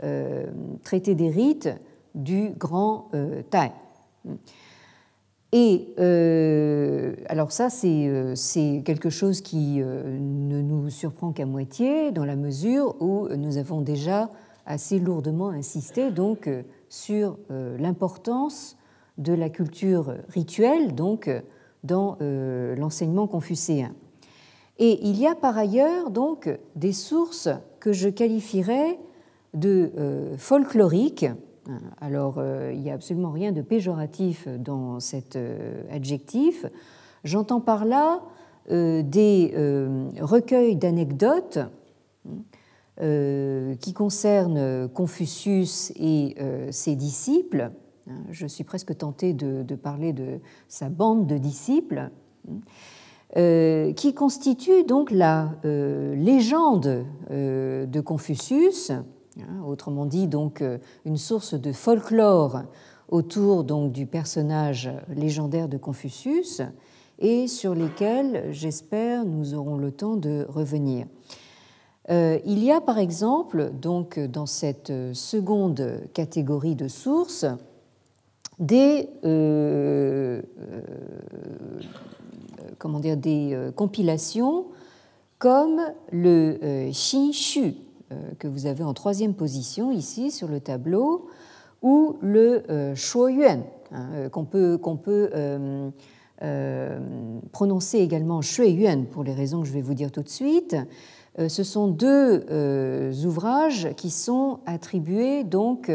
euh, traité des rites du grand Tai. Et alors ça, c'est quelque chose qui ne nous surprend qu'à moitié, dans la mesure où nous avons déjà assez lourdement insisté donc sur l'importance de la culture rituelle, donc dans euh, l'enseignement confucéen. Et il y a par ailleurs donc des sources que je qualifierais de euh, folkloriques, Alors, il n'y a absolument rien de péjoratif dans cet adjectif. J'entends par là des recueils d'anecdotes qui concernent Confucius et ses disciples. Je suis presque tentée de, parler de sa bande de disciples. Euh, qui constitue donc la euh, légende euh, de Confucius, autrement dit donc une source de folklore autour donc du personnage légendaire de Confucius et sur lesquels j'espère nous aurons le temps de revenir. il y a par exemple donc dans cette seconde catégorie de sources des dire, des euh, compilations comme le euh, Xinshu, euh, que vous avez en troisième position ici sur le tableau, ou le Shuoyuan, hein, qu'on peut, qu'on peut prononcer également Shuiyuan pour les raisons que je vais vous dire tout de suite. ce sont deux ouvrages qui sont attribués donc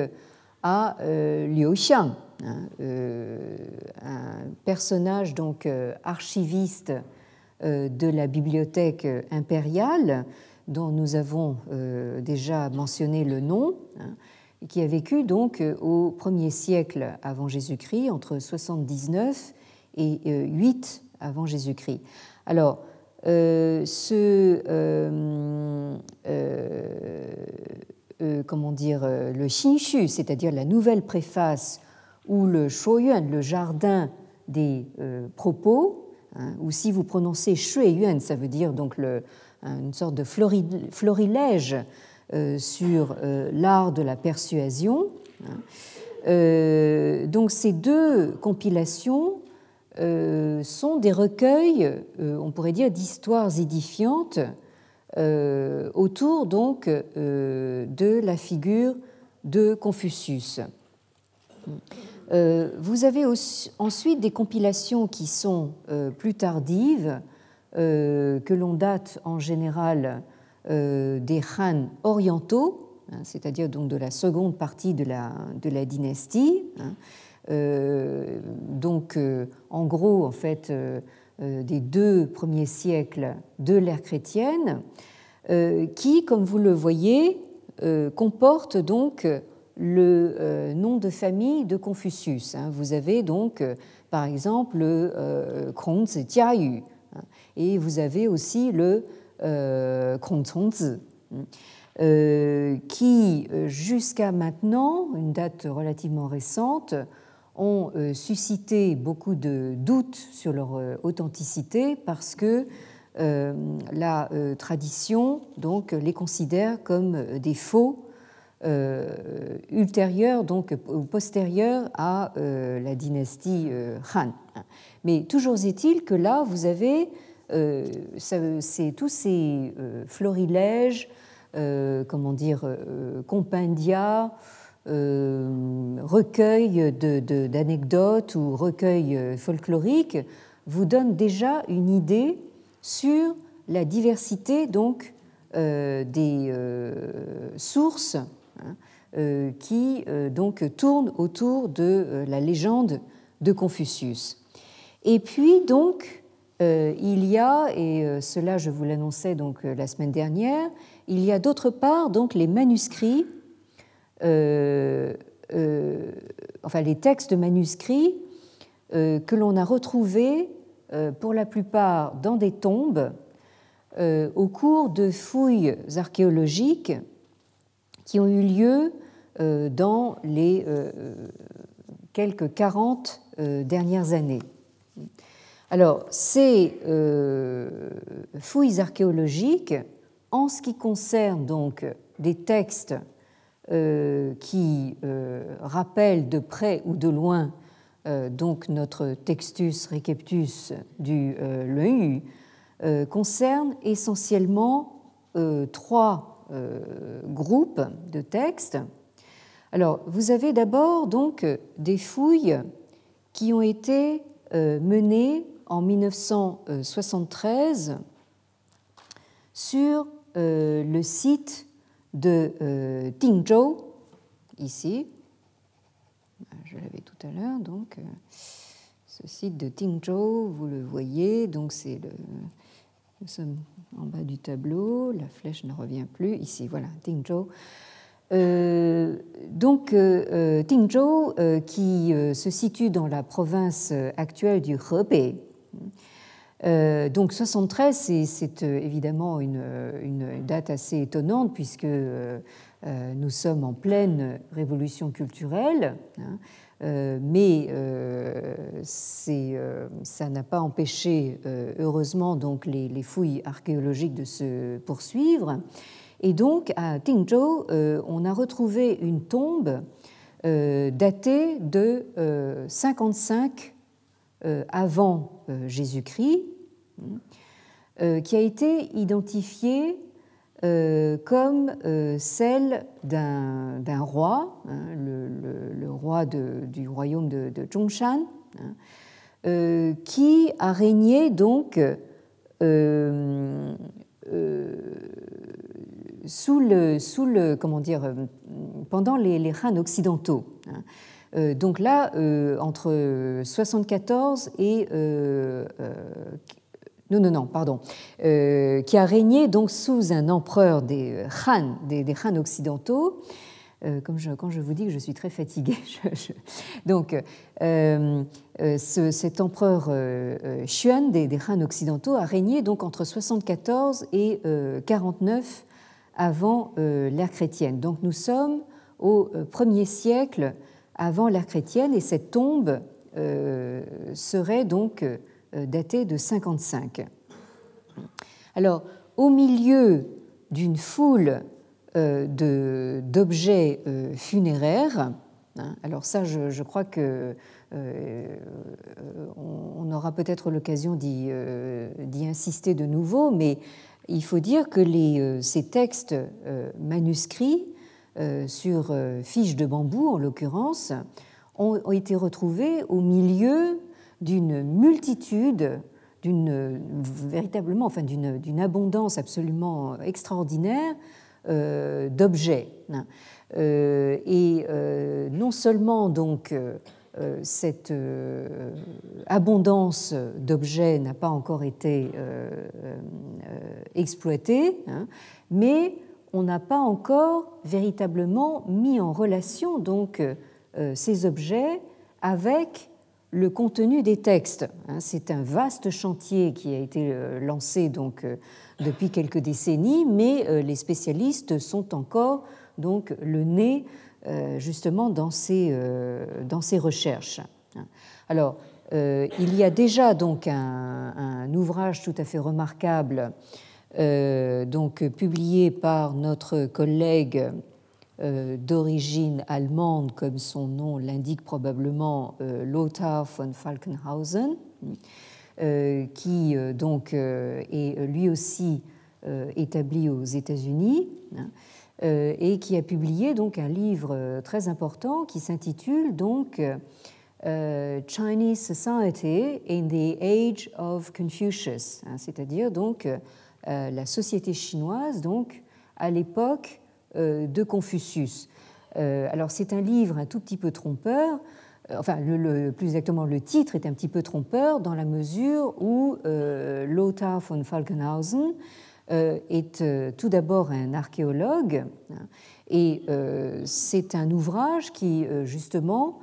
à Liu Xiang, Hein, euh, un personnage donc euh, archiviste euh, de la bibliothèque impériale dont nous avons déjà mentionné le nom, hein, qui a vécu donc au 1er siècle avant Jésus-Christ, entre 79 et 8 avant Jésus-Christ. Alors, ce, comment dire, le Xinshu, c'est-à-dire la nouvelle préface ou le Shuoyuan, le jardin des euh, propos, hein, ou si vous prononcez Shuiyuan, ça veut dire donc le, une sorte de florilège euh, sur euh, l'art de la persuasion. Hein. donc ces deux compilations sont des recueils, on pourrait dire, d'histoires édifiantes autour donc de la figure de Confucius. Euh, vous avez ensuite des compilations qui sont euh, plus tardives, euh, que l'on date en général des Han orientaux, hein, c'est-à-dire donc de la seconde partie de la, de la dynastie. Hein. donc, en gros, en fait, des deux premiers siècles de l'ère chrétienne, qui, comme vous le voyez, comportent donc le euh, nom de famille de Confucius. Hein. Vous avez donc, euh, par exemple, euh, Jiayu, hein. Et vous avez aussi le Kongcongzi, hein. qui, jusqu'à maintenant, une date relativement récente, ont suscité beaucoup de doutes sur leur authenticité parce que la tradition donc, les considère comme des faux euh, ultérieure, donc postérieure à euh, la dynastie euh, Han. Mais toujours est-il que là, vous avez tous ces florilèges, comment dire, compendia, recueils d'anecdotes ou recueils folkloriques vous donnent déjà une idée sur la diversité donc des sources euh, qui euh, donc tourne autour de euh, la légende de Confucius. Et puis donc il y a, et cela je vous l'annonçais donc la semaine dernière, il y a d'autre part donc les manuscrits, enfin les textes manuscrits que l'on a retrouvés pour la plupart dans des tombes au cours de fouilles archéologiques qui ont eu lieu euh, dans les euh, quelques 40 euh, dernières années. Alors, ces fouilles archéologiques, en ce qui concerne donc des textes qui rappellent de près ou de loin donc notre textus receptus du Leu, concernent essentiellement trois euh, groupe de textes. Alors, vous avez d'abord donc des fouilles qui ont été euh, menées en 1973 sur euh, le site de Dingzhou, ici, tout à l'heure. Donc, ce site de Tingzhou, vous le voyez, donc c'est le, nous sommes en bas du tableau, la flèche ne revient plus. Ici, voilà, Tingzhou. Euh, donc, euh, Tingzhou, qui se situe dans la province actuelle du Hebei, donc 73, c'est évidemment une, date assez étonnante puisque nous sommes en pleine révolution culturelle. Hein, euh, mais euh, euh, ça n'a pas empêché, heureusement, donc les, fouilles archéologiques de se poursuivre. Et donc, à Tingzhou, on a retrouvé une tombe datée de 55 avant Jésus-Christ, qui a été identifiée euh, comme euh, celle d'un roi, hein, le, roi du royaume de, de Zhongshan, hein, euh, qui a régné donc sous le, sous le, comment dire, pendant les, les Han occidentaux. Hein. donc là, entre 74 et non, non, non, pardon, euh, qui a régné donc sous un empereur des Han, des, Han occidentaux. Euh, comme quand je vous dis que je suis très fatiguée. donc, euh, cet empereur Xuan des, des, Han occidentaux a régné donc entre 74 et 49 avant l'ère chrétienne. Donc, nous sommes au premier siècle avant l'ère chrétienne et cette tombe serait donc euh, daté de 55. Alors, au milieu d'une foule euh, d'objets euh, funéraires, hein, alors ça, je, crois que on aura peut-être l'occasion d'y insister de nouveau, mais il faut dire que les, ces textes manuscrits sur fiches de bambou, en l'occurrence, ont, été retrouvés au milieu d'une multitude, d'une véritablement, enfin d'une abondance absolument extraordinaire euh, d'objets. Euh, et euh, non seulement donc cette abondance d'objets n'a pas encore été exploitée, hein, mais on n'a pas encore véritablement mis en relation donc ces objets avec le contenu des textes. Hein, c'est un vaste chantier qui a été euh, lancé donc euh, depuis quelques décennies, mais euh, les spécialistes sont encore donc le nez justement dans ces, dans ces recherches. Alors, il y a déjà donc un, ouvrage tout à fait remarquable donc publié par notre collègue euh, d'origine allemande, comme son nom l'indique probablement, euh, Lothar von Falkenhausen, euh, qui donc est lui aussi établi aux États-Unis hein, et qui a publié donc un livre très important qui s'intitule donc Chinese Society in the Age of Confucius, hein, c'est-à-dire donc la société chinoise donc à l'époque euh, de Confucius. Euh, alors c'est un livre un tout petit peu trompeur, euh, enfin plus exactement le titre est un petit peu trompeur dans la mesure où Lothar von Falkenhausen est tout d'abord un archéologue hein, et c'est un ouvrage qui justement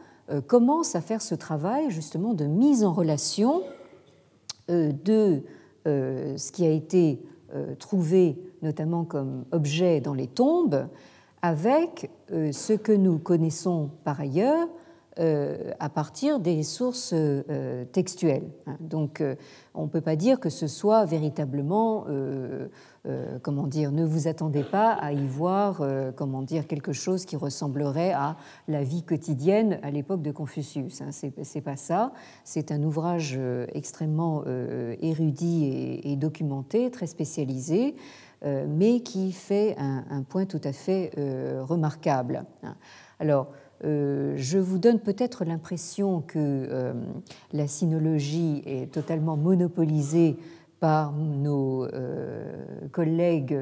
commence à faire ce travail justement de mise en relation de ce qui a été trouvé notamment comme objet dans les tombes, avec euh, ce que nous connaissons par ailleurs euh, à partir des sources euh, textuelles. Hein. Donc on ne peut pas dire que ce soit véritablement, comment dire, ne vous attendez pas à y voir, comment dire, quelque chose qui ressemblerait à la vie quotidienne à l'époque de Confucius. Hein. Ce n'est pas ça. C'est un ouvrage extrêmement érudit et documenté, très spécialisé. Euh, mais qui fait un, point tout à fait euh, remarquable. Alors, euh, je vous donne peut-être l'impression que la sinologie est totalement monopolisée par nos collègues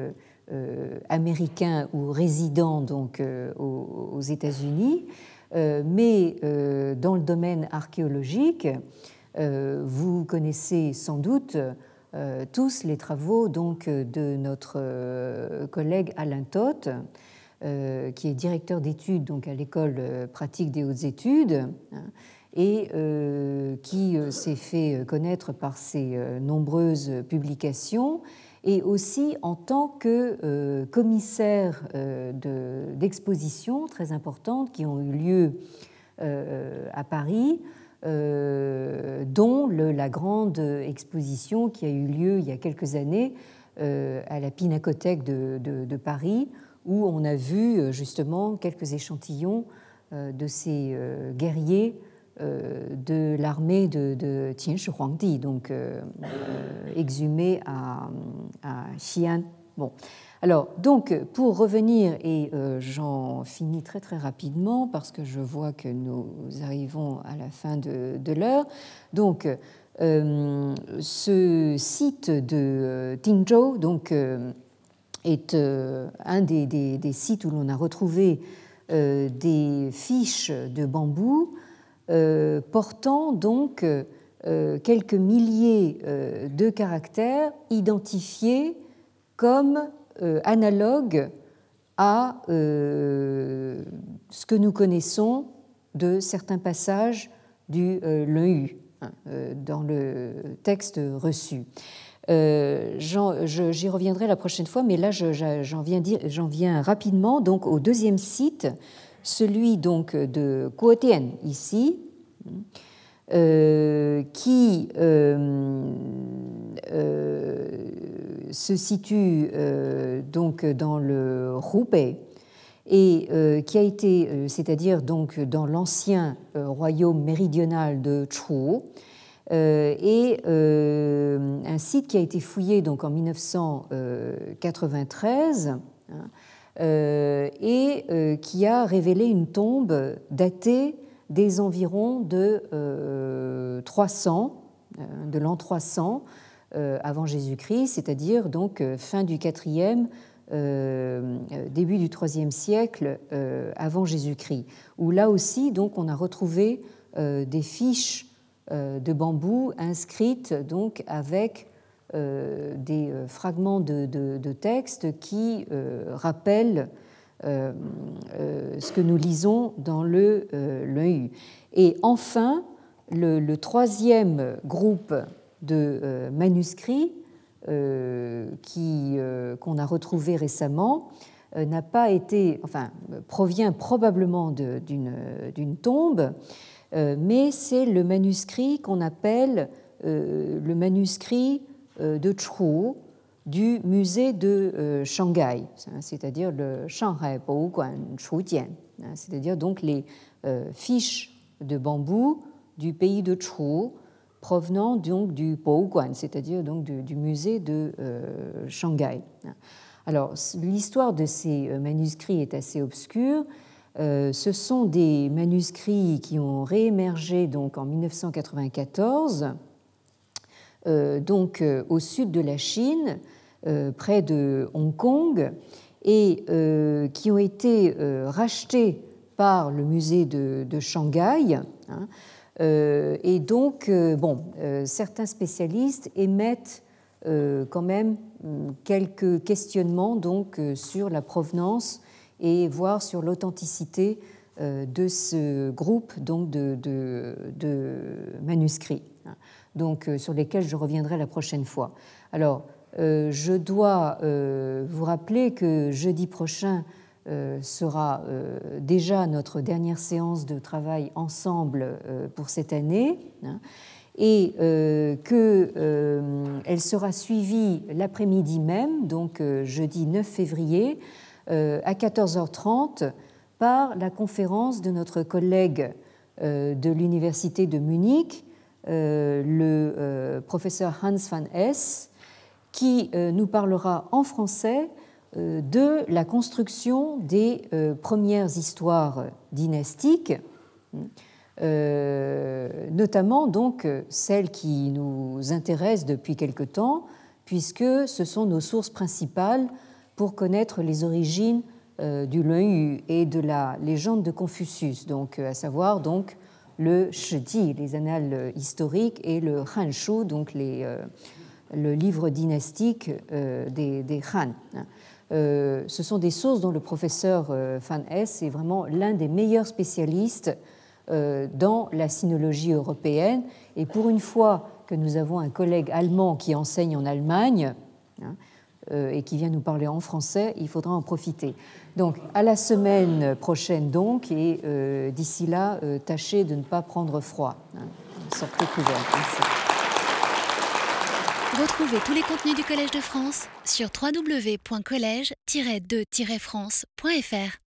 américains ou résidents donc aux, États-Unis. mais dans le domaine archéologique, vous connaissez sans doute tous les travaux donc, de notre collègue Alain Toth, qui est directeur d'études donc, à l'école pratique des hautes études. Hein, et euh, qui euh, s'est fait connaître par ses euh, nombreuses publications et aussi en tant que commissaire d'expositions très importantes qui ont eu lieu à Paris, dont la grande exposition qui a eu lieu il y a quelques années à la Pinacothèque de, Paris, où on a vu justement quelques échantillons de ces guerriers euh, de l'armée de, de donc euh, euh, exhumé à, Xi'an. Alors, donc, pour revenir, et j'en finis très très rapidement parce que je vois que nous arrivons à la fin de, l'heure. Donc, ce site de Tingzhou donc, est un des, des, sites où l'on a retrouvé des fiches de bambou euh, portant donc euh, quelques milliers euh, de caractères identifiés comme analogues à ce que nous connaissons de certains passages du Leu hein, dans le texte reçu. J'y reviendrai la prochaine fois, mais là j'en viens, rapidement donc au deuxième site celui donc de Kuotien ici, euh, qui euh, euh, se situe donc dans le Hubei et qui a été, c'est-à-dire dans l'ancien royaume méridional de Chu, et un site qui a été fouillé donc en 1993 euh, et euh, qui a révélé une tombe datée des environs de 300, euh, de l'an 300 avant Jésus-Christ, c'est-à-dire donc fin du 4e, début du 3e siècle avant Jésus-Christ, où là aussi donc on a retrouvé des fiches de bambou inscrites donc avec euh, des euh, fragments de, de, texte qui euh, rappellent ce que nous lisons dans le l'œil. Et enfin, le, troisième groupe de manuscrits qui, qu'on a retrouvé récemment n'a pas été, enfin, provient probablement d'une tombe, mais c'est le manuscrit qu'on appelle le manuscrit euh, de Chu du musée de euh, Shanghai, c'est-à-dire le Shanghai Boguan Chujian, hein, c'est-à-dire donc les euh, fiches de bambou du pays de Chu provenant donc du Boguan, c'est-à-dire donc du, musée de Shanghai. Alors l'histoire de ces manuscrits est assez obscure. Ce sont des manuscrits qui ont réémergé donc en 1994 euh, donc euh, au sud de la Chine, euh, près de Hong Kong, et qui ont été rachetés par le musée de, Shanghai. Hein. et donc, bon, certains spécialistes émettent quand même hum, quelques questionnements donc, sur la provenance et voire sur l'authenticité de ce groupe donc, de, manuscrits donc euh, sur lesquels je reviendrai la prochaine fois. Alors, euh, je dois euh, vous rappeler que jeudi prochain sera déjà notre dernière séance de travail ensemble pour cette année. Hein, et qu'elle sera suivie l'après-midi même, donc jeudi 9 février, à 14h30, par la conférence de notre collègue de l'Université de Munich, euh, le euh, professeur Hans van Hess, qui euh, nous parlera en français de la construction des premières histoires dynastiques, notamment donc celles qui nous intéressent depuis quelque temps, puisque ce sont nos sources principales pour connaître les origines du Yu et de la légende de Confucius, donc à savoir donc le Shidi, les annales historiques, et le Hanshu, donc les, le livre dynastique des, des Han. Euh, ce sont des sources dont le professeur euh, Van Hess est vraiment l'un des meilleurs spécialistes euh, dans la sinologie européenne. Et pour une fois que nous avons un collègue allemand qui enseigne en Allemagne hein, et qui vient nous parler en français, il faudra en profiter. Donc, à la semaine prochaine, donc, et d'ici là, tâchez de ne pas prendre froid. Hein. Sortez couverts. Merci. Retrouvez tous les contenus du Collège de France sur www.colège-2-france.fr.